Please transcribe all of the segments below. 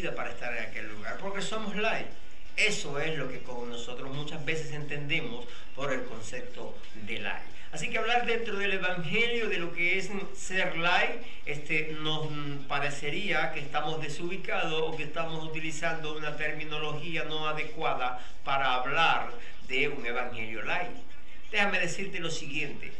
para estar en aquel lugar, porque somos light. Eso es lo que con nosotros muchas veces entendemos por el concepto de light. Así que hablar dentro del Evangelio de lo que es ser light, este, nos parecería que estamos desubicados o que estamos utilizando una terminología no adecuada para hablar de un Evangelio light. Déjame decirte lo siguiente,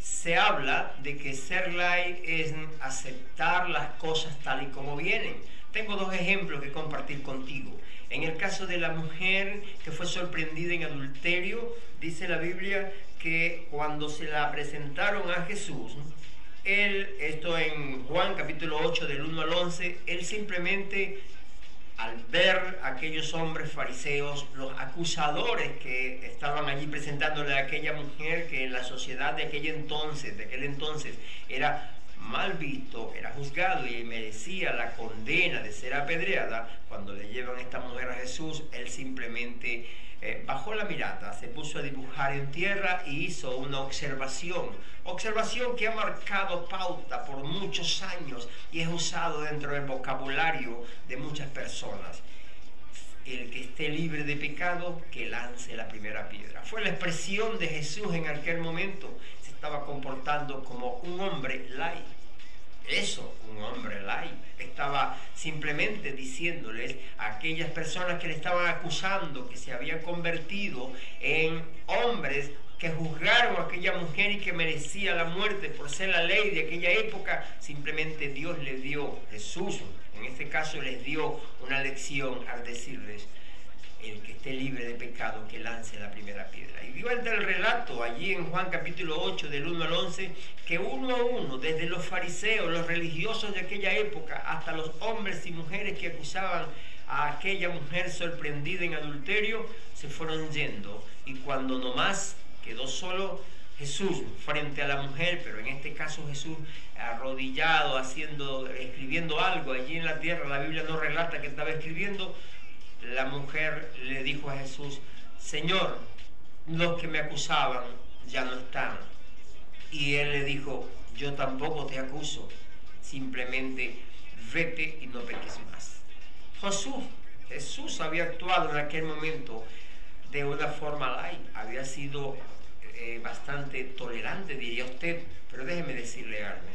se habla de que ser light es aceptar las cosas tal y como vienen. Tengo dos ejemplos que compartir contigo. En el caso de la mujer que fue sorprendida en adulterio, dice la Biblia que cuando se la presentaron a Jesús, él, esto en Juan capítulo 8 del 1 al 11, él simplemente al ver aquellos hombres fariseos, los acusadores que estaban allí presentándole a aquella mujer que en la sociedad de aquel entonces, de aquel entonces, era mal visto, era juzgado y merecía la condena de ser apedreada, cuando le llevan esta mujer a Jesús, él simplemente eh, bajó la mirada, se puso a dibujar en tierra y hizo una observación, observación que ha marcado pauta por muchos años y es usado dentro del vocabulario de muchas personas. El que esté libre de pecado, que lance la primera piedra. Fue la expresión de Jesús en aquel momento. Estaba comportando como un hombre laico eso, un hombre light. Estaba simplemente diciéndoles a aquellas personas que le estaban acusando, que se habían convertido en hombres que juzgaron a aquella mujer y que merecía la muerte por ser la ley de aquella época, simplemente Dios les dio, Jesús en este caso les dio una lección al decirles, el que esté libre de pecado, que lance la primera piedra. Y dio el relato allí en Juan capítulo 8, del 1 al 11, que uno a uno, desde los fariseos, los religiosos de aquella época, hasta los hombres y mujeres que acusaban a aquella mujer sorprendida en adulterio, se fueron yendo. Y cuando nomás quedó solo Jesús frente a la mujer, pero en este caso Jesús arrodillado, haciendo, escribiendo algo allí en la tierra, la Biblia no relata que estaba escribiendo, la mujer le dijo a Jesús, Señor, los que me acusaban ya no están. Y él le dijo, yo tampoco te acuso, simplemente vete y no peques más. Jesús, Jesús había actuado en aquel momento de una forma light, había sido eh, bastante tolerante, diría usted, pero déjeme decirle algo.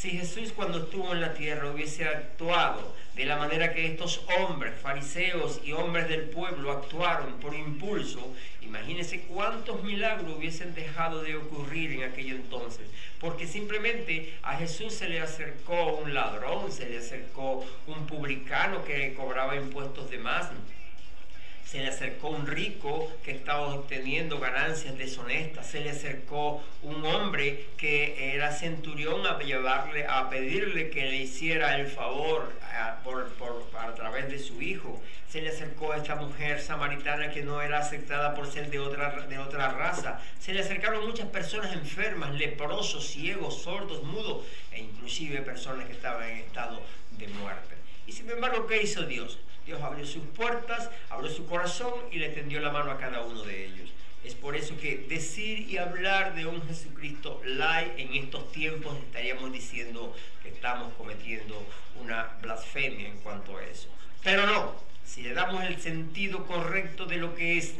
Si Jesús cuando estuvo en la tierra hubiese actuado de la manera que estos hombres, fariseos y hombres del pueblo actuaron por impulso, imagínense cuántos milagros hubiesen dejado de ocurrir en aquel entonces. Porque simplemente a Jesús se le acercó un ladrón, se le acercó un publicano que cobraba impuestos de más se le acercó un rico que estaba obteniendo ganancias deshonestas, se le acercó un hombre que era centurión a llevarle, a pedirle que le hiciera el favor a, por, a través de su hijo. Se le acercó a esta mujer samaritana que no era aceptada por ser de otra, de otra raza. Se le acercaron muchas personas enfermas, leprosos, ciegos, sordos, mudos e inclusive personas que estaban en estado de muerte. Y sin embargo, ¿qué hizo Dios? Dios abrió sus puertas, abrió su corazón y le tendió la mano a cada uno de ellos. Es por eso que decir y hablar de un Jesucristo light en estos tiempos estaríamos diciendo que estamos cometiendo una blasfemia en cuanto a eso. Pero no, si le damos el sentido correcto de lo que es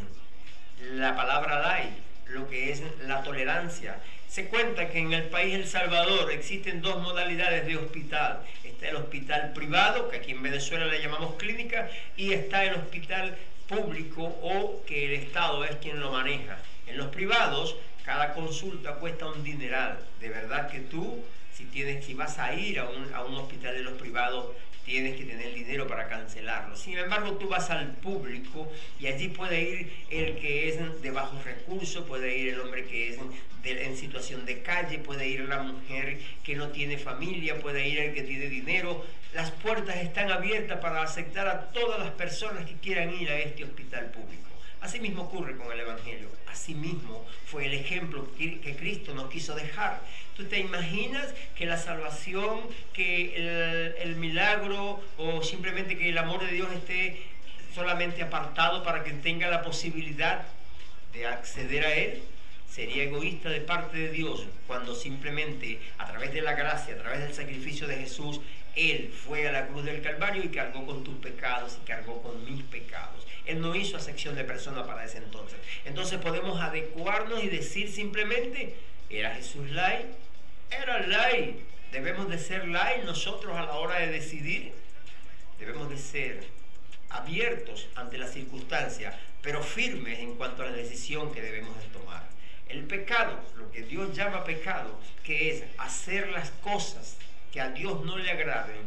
la palabra light, lo que es la tolerancia, se cuenta que en el país El Salvador existen dos modalidades de hospital. Está el hospital privado, que aquí en Venezuela le llamamos clínica, y está el hospital público o que el Estado es quien lo maneja. En los privados, cada consulta cuesta un dineral. De verdad que tú, si, tienes, si vas a ir a un, a un hospital de los privados, tienes que tener dinero para cancelarlo. Sin embargo, tú vas al público y allí puede ir el que es de bajos recursos, puede ir el hombre que es en situación de calle, puede ir la mujer que no tiene familia, puede ir el que tiene dinero. Las puertas están abiertas para aceptar a todas las personas que quieran ir a este hospital público. Así mismo ocurre con el Evangelio. Así mismo fue el ejemplo que Cristo nos quiso dejar. ¿Tú te imaginas que la salvación, que el, milagro o simplemente que el amor de Dios esté solamente apartado para que tenga la posibilidad de acceder a Él? sería egoísta de parte de Dios cuando simplemente a través de la gracia, a través del sacrificio de Jesús, Él fue a la cruz del Calvario y cargó con tus pecados y cargó con mis pecados. Él no hizo acepción de persona para ese entonces. Entonces podemos adecuarnos y decir simplemente, ¿era Jesús lay? Era lay. Debemos de ser lay nosotros a la hora de decidir. Debemos de ser abiertos ante las circunstancias, pero firmes en cuanto a la decisión que debemos de tomar. El pecado, lo que Dios llama pecado, que es hacer las cosas que a Dios no le agraden,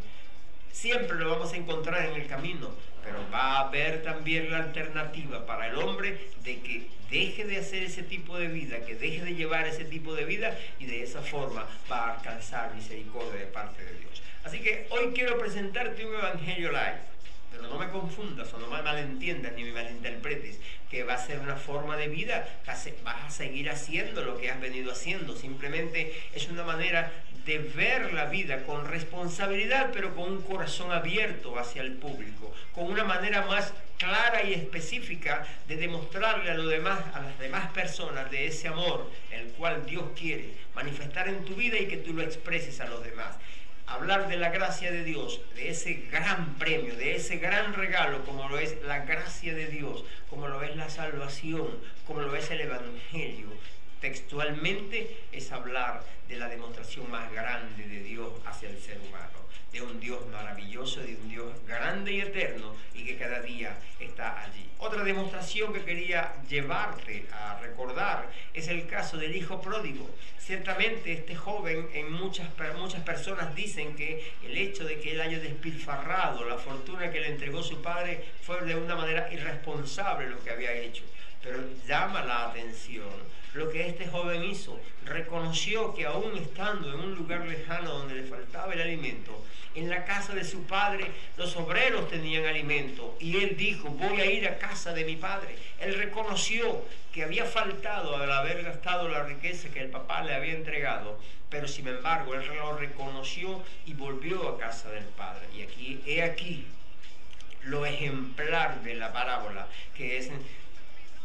siempre lo vamos a encontrar en el camino, pero va a haber también la alternativa para el hombre de que deje de hacer ese tipo de vida, que deje de llevar ese tipo de vida y de esa forma va a alcanzar misericordia de parte de Dios. Así que hoy quiero presentarte un evangelio live pero no me confundas o no me malentiendas ni me malinterpretes, que va a ser una forma de vida, vas a seguir haciendo lo que has venido haciendo, simplemente es una manera de ver la vida con responsabilidad, pero con un corazón abierto hacia el público, con una manera más clara y específica de demostrarle a, los demás, a las demás personas de ese amor, el cual Dios quiere manifestar en tu vida y que tú lo expreses a los demás hablar de la gracia de Dios, de ese gran premio, de ese gran regalo, como lo es la gracia de Dios, como lo es la salvación, como lo es el Evangelio. Textualmente es hablar de la demostración más grande de Dios hacia el ser humano de un Dios maravilloso, de un Dios grande y eterno y que cada día está allí. Otra demostración que quería llevarte a recordar es el caso del hijo pródigo. Ciertamente este joven, en muchas, muchas personas dicen que el hecho de que él haya despilfarrado la fortuna que le entregó su padre fue de una manera irresponsable lo que había hecho. Pero llama la atención lo que este joven hizo. Reconoció que aún estando en un lugar lejano donde le faltaba el alimento, en la casa de su padre los obreros tenían alimento y él dijo, voy a ir a casa de mi padre. Él reconoció que había faltado al haber gastado la riqueza que el papá le había entregado, pero sin embargo él lo reconoció y volvió a casa del padre. Y aquí, he aquí lo ejemplar de la parábola, que es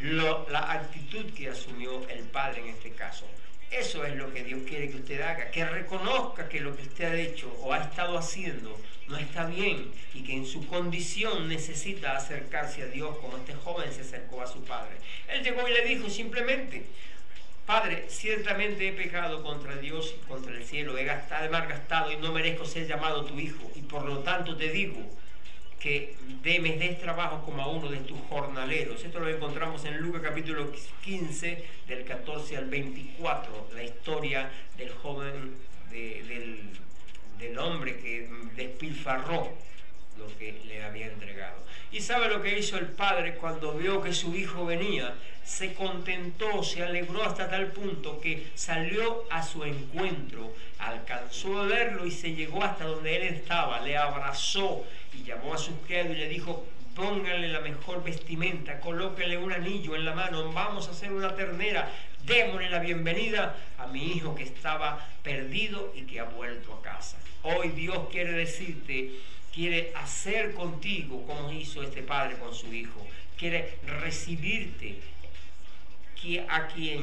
la actitud que asumió el padre en este caso. Eso es lo que Dios quiere que usted haga, que reconozca que lo que usted ha hecho o ha estado haciendo no está bien y que en su condición necesita acercarse a Dios como este joven se acercó a su padre. Él llegó y le dijo simplemente, Padre, ciertamente he pecado contra Dios y contra el cielo, he gastado, he malgastado y no merezco ser llamado tu hijo y por lo tanto te digo, que me des trabajo como a uno de tus jornaleros. Esto lo encontramos en Lucas capítulo 15, del 14 al 24, la historia del joven, del, del hombre que despilfarró lo que le había entregado. Y sabe lo que hizo el padre cuando vio que su hijo venía, se contentó, se alegró hasta tal punto que salió a su encuentro, alcanzó a verlo y se llegó hasta donde él estaba, le abrazó y llamó a su criado y le dijo, póngale la mejor vestimenta, colóquele un anillo en la mano, vamos a hacer una ternera, démosle la bienvenida a mi hijo que estaba perdido y que ha vuelto a casa. Hoy Dios quiere decirte, quiere hacer contigo como hizo este padre con su hijo, quiere recibirte a quien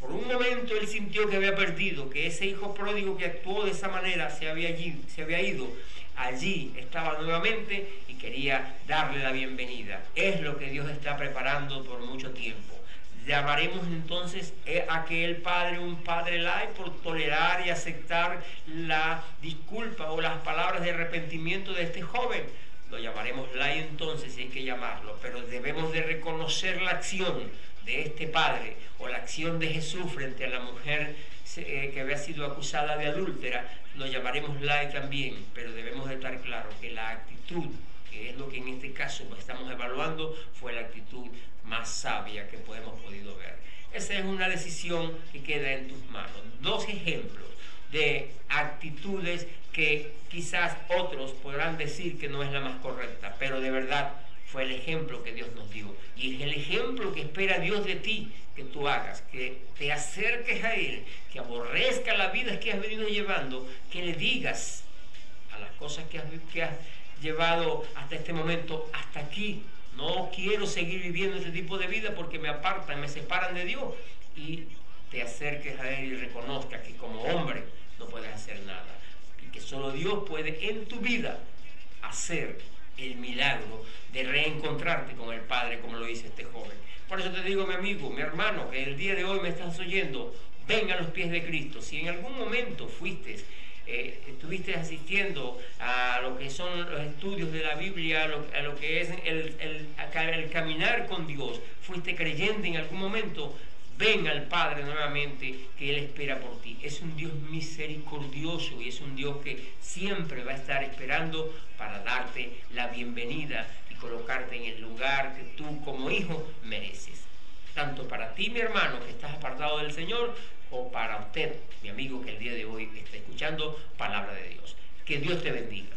por un momento él sintió que había perdido, que ese hijo pródigo que actuó de esa manera se había, se había ido, allí estaba nuevamente y quería darle la bienvenida. Es lo que Dios está preparando por mucho tiempo. Llamaremos entonces a aquel padre un padre lai por tolerar y aceptar la disculpa o las palabras de arrepentimiento de este joven. Lo llamaremos lai entonces si hay que llamarlo, pero debemos de reconocer la acción de este padre o la acción de Jesús frente a la mujer eh, que había sido acusada de adúltera, lo llamaremos lai también, pero debemos de estar claro que la actitud, que es lo que en este caso estamos evaluando, fue la actitud más sabia que podemos podido ver. Esa es una decisión que queda en tus manos. Dos ejemplos de actitudes que quizás otros podrán decir que no es la más correcta, pero de verdad fue el ejemplo que Dios nos dio. Y es el ejemplo que espera Dios de ti que tú hagas, que te acerques a Él, que aborrezca la vida que has venido llevando, que le digas a las cosas que has, que has llevado hasta este momento, hasta aquí. No quiero seguir viviendo este tipo de vida porque me apartan, me separan de Dios. y te acerques a Él y reconozcas que como hombre no puedes hacer nada y que solo Dios puede en tu vida hacer el milagro de reencontrarte con el Padre como lo dice este joven. Por eso te digo, mi amigo, mi hermano, que el día de hoy me estás oyendo, venga a los pies de Cristo. Si en algún momento fuiste eh, estuviste asistiendo a lo que son los estudios de la Biblia, a lo, que es el, el, caminar con Dios, fuiste creyente en algún momento, ven al Padre nuevamente, que Él espera por ti. Es un Dios misericordioso y es un Dios que siempre va a estar esperando para darte la bienvenida y colocarte en el lugar que tú como hijo mereces. Tanto para ti, mi hermano, que estás apartado del Señor, o para usted, mi amigo, que el día de hoy está escuchando palabra de Dios. Que Dios te bendiga.